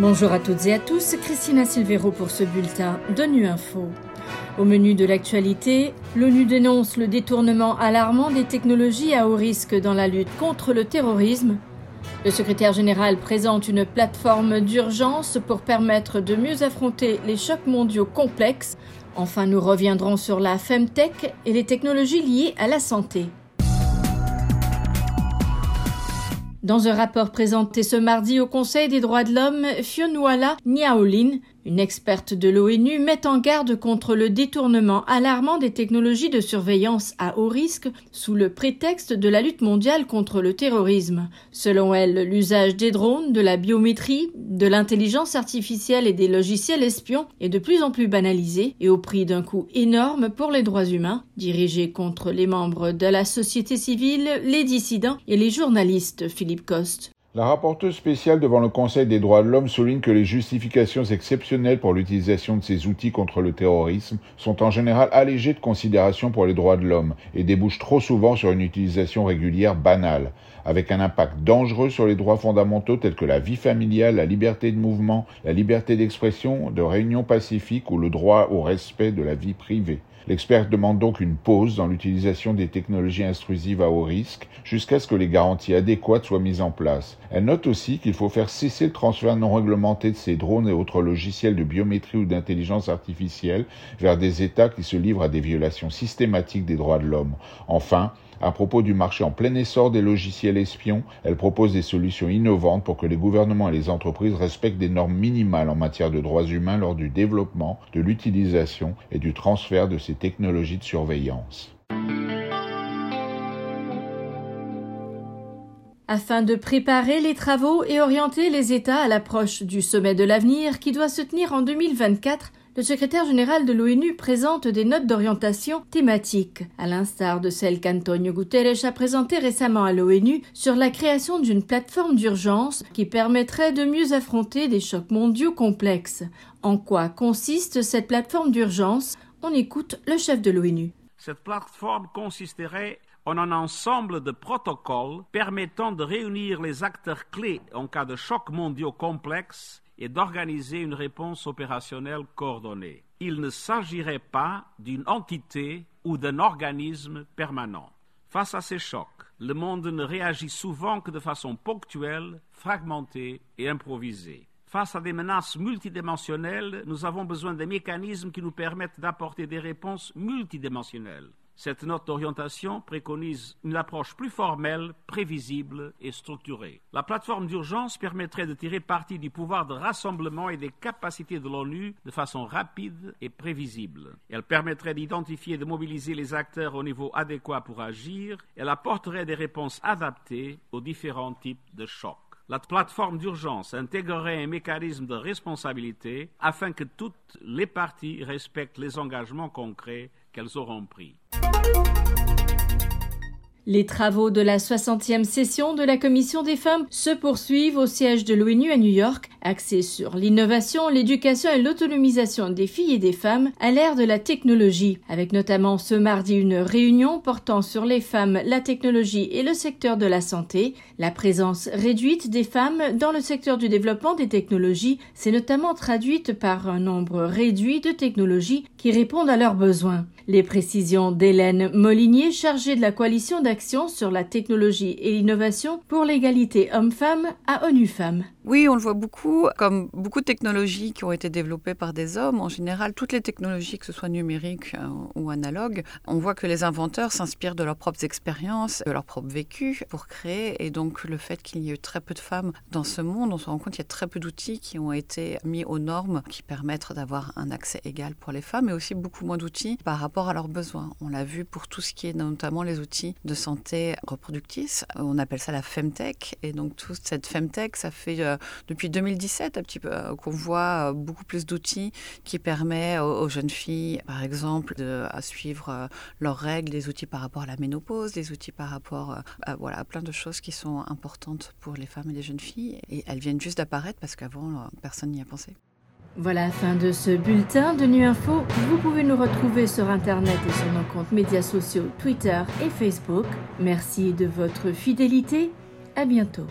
Bonjour à toutes et à tous, Christina Silvero pour ce bulletin de Nu Info. Au menu de l'actualité, l'ONU dénonce le détournement alarmant des technologies à haut risque dans la lutte contre le terrorisme. Le secrétaire général présente une plateforme d'urgence pour permettre de mieux affronter les chocs mondiaux complexes. Enfin, nous reviendrons sur la Femtech et les technologies liées à la santé. Dans un rapport présenté ce mardi au Conseil des droits de l'homme, Fionnuala Niaolin, une experte de l'ONU, met en garde contre le détournement alarmant des technologies de surveillance à haut risque sous le prétexte de la lutte mondiale contre le terrorisme. Selon elle, l'usage des drones, de la biométrie, de l'intelligence artificielle et des logiciels espions est de plus en plus banalisé et au prix d'un coût énorme pour les droits humains, dirigé contre les membres de la société civile, les dissidents et les journalistes. Philippe la rapporteuse spéciale devant le Conseil des droits de l'homme souligne que les justifications exceptionnelles pour l'utilisation de ces outils contre le terrorisme sont en général allégées de considération pour les droits de l'homme et débouchent trop souvent sur une utilisation régulière banale, avec un impact dangereux sur les droits fondamentaux tels que la vie familiale, la liberté de mouvement, la liberté d'expression, de réunion pacifique ou le droit au respect de la vie privée. L'expert demande donc une pause dans l'utilisation des technologies intrusives à haut risque jusqu'à ce que les garanties adéquates soient mises en place. Elle note aussi qu'il faut faire cesser le transfert non réglementé de ces drones et autres logiciels de biométrie ou d'intelligence artificielle vers des États qui se livrent à des violations systématiques des droits de l'homme. Enfin, à propos du marché en plein essor des logiciels espions, elle propose des solutions innovantes pour que les gouvernements et les entreprises respectent des normes minimales en matière de droits humains lors du développement, de l'utilisation et du transfert de ces technologies de surveillance. Afin de préparer les travaux et orienter les États à l'approche du sommet de l'avenir qui doit se tenir en 2024, le secrétaire général de l'ONU présente des notes d'orientation thématiques, à l'instar de celles qu'Antonio Guterres a présentées récemment à l'ONU sur la création d'une plateforme d'urgence qui permettrait de mieux affronter des chocs mondiaux complexes. En quoi consiste cette plateforme d'urgence? On écoute le chef de l'ONU. Cette plateforme consisterait en un ensemble de protocoles permettant de réunir les acteurs clés en cas de chocs mondiaux complexes et d'organiser une réponse opérationnelle coordonnée. Il ne s'agirait pas d'une entité ou d'un organisme permanent. Face à ces chocs, le monde ne réagit souvent que de façon ponctuelle, fragmentée et improvisée. Face à des menaces multidimensionnelles, nous avons besoin de mécanismes qui nous permettent d'apporter des réponses multidimensionnelles. Cette note d'orientation préconise une approche plus formelle, prévisible et structurée. La plateforme d'urgence permettrait de tirer parti du pouvoir de rassemblement et des capacités de l'ONU de façon rapide et prévisible. Elle permettrait d'identifier et de mobiliser les acteurs au niveau adéquat pour agir. Elle apporterait des réponses adaptées aux différents types de chocs. La plateforme d'urgence intégrerait un mécanisme de responsabilité afin que toutes les parties respectent les engagements concrets qu'elles auront pris. thank you Les travaux de la 60e session de la Commission des femmes se poursuivent au siège de l'ONU à New York, axés sur l'innovation, l'éducation et l'autonomisation des filles et des femmes à l'ère de la technologie, avec notamment ce mardi une réunion portant sur les femmes, la technologie et le secteur de la santé. La présence réduite des femmes dans le secteur du développement des technologies s'est notamment traduite par un nombre réduit de technologies qui répondent à leurs besoins. Les précisions d'Hélène Molinier, chargée de la coalition sur la technologie et l'innovation pour l'égalité homme-femme à ONU Femmes. Oui, on le voit beaucoup, comme beaucoup de technologies qui ont été développées par des hommes. En général, toutes les technologies, que ce soit numériques euh, ou analogues, on voit que les inventeurs s'inspirent de leurs propres expériences, de leur propre vécu pour créer. Et donc, le fait qu'il y ait eu très peu de femmes dans ce monde, on se rend compte qu'il y a très peu d'outils qui ont été mis aux normes qui permettent d'avoir un accès égal pour les femmes, mais aussi beaucoup moins d'outils par rapport à leurs besoins. On l'a vu pour tout ce qui est notamment les outils de santé reproductrice. On appelle ça la Femtech. Et donc, toute cette Femtech, ça fait euh, depuis 2017 un petit peu euh, qu'on voit euh, beaucoup plus d'outils qui permettent aux, jeunes filles, par exemple, de suivre leurs règles, des outils par rapport à la ménopause, des outils par rapport à, voilà, plein de choses qui sont importantes pour les femmes et les jeunes filles. Et elles viennent juste d'apparaître parce qu'avant, personne n'y a pensé. Voilà la fin de ce bulletin de Nu Info. Vous pouvez nous retrouver sur Internet et sur nos comptes médias sociaux Twitter et Facebook. Merci de votre fidélité. À bientôt.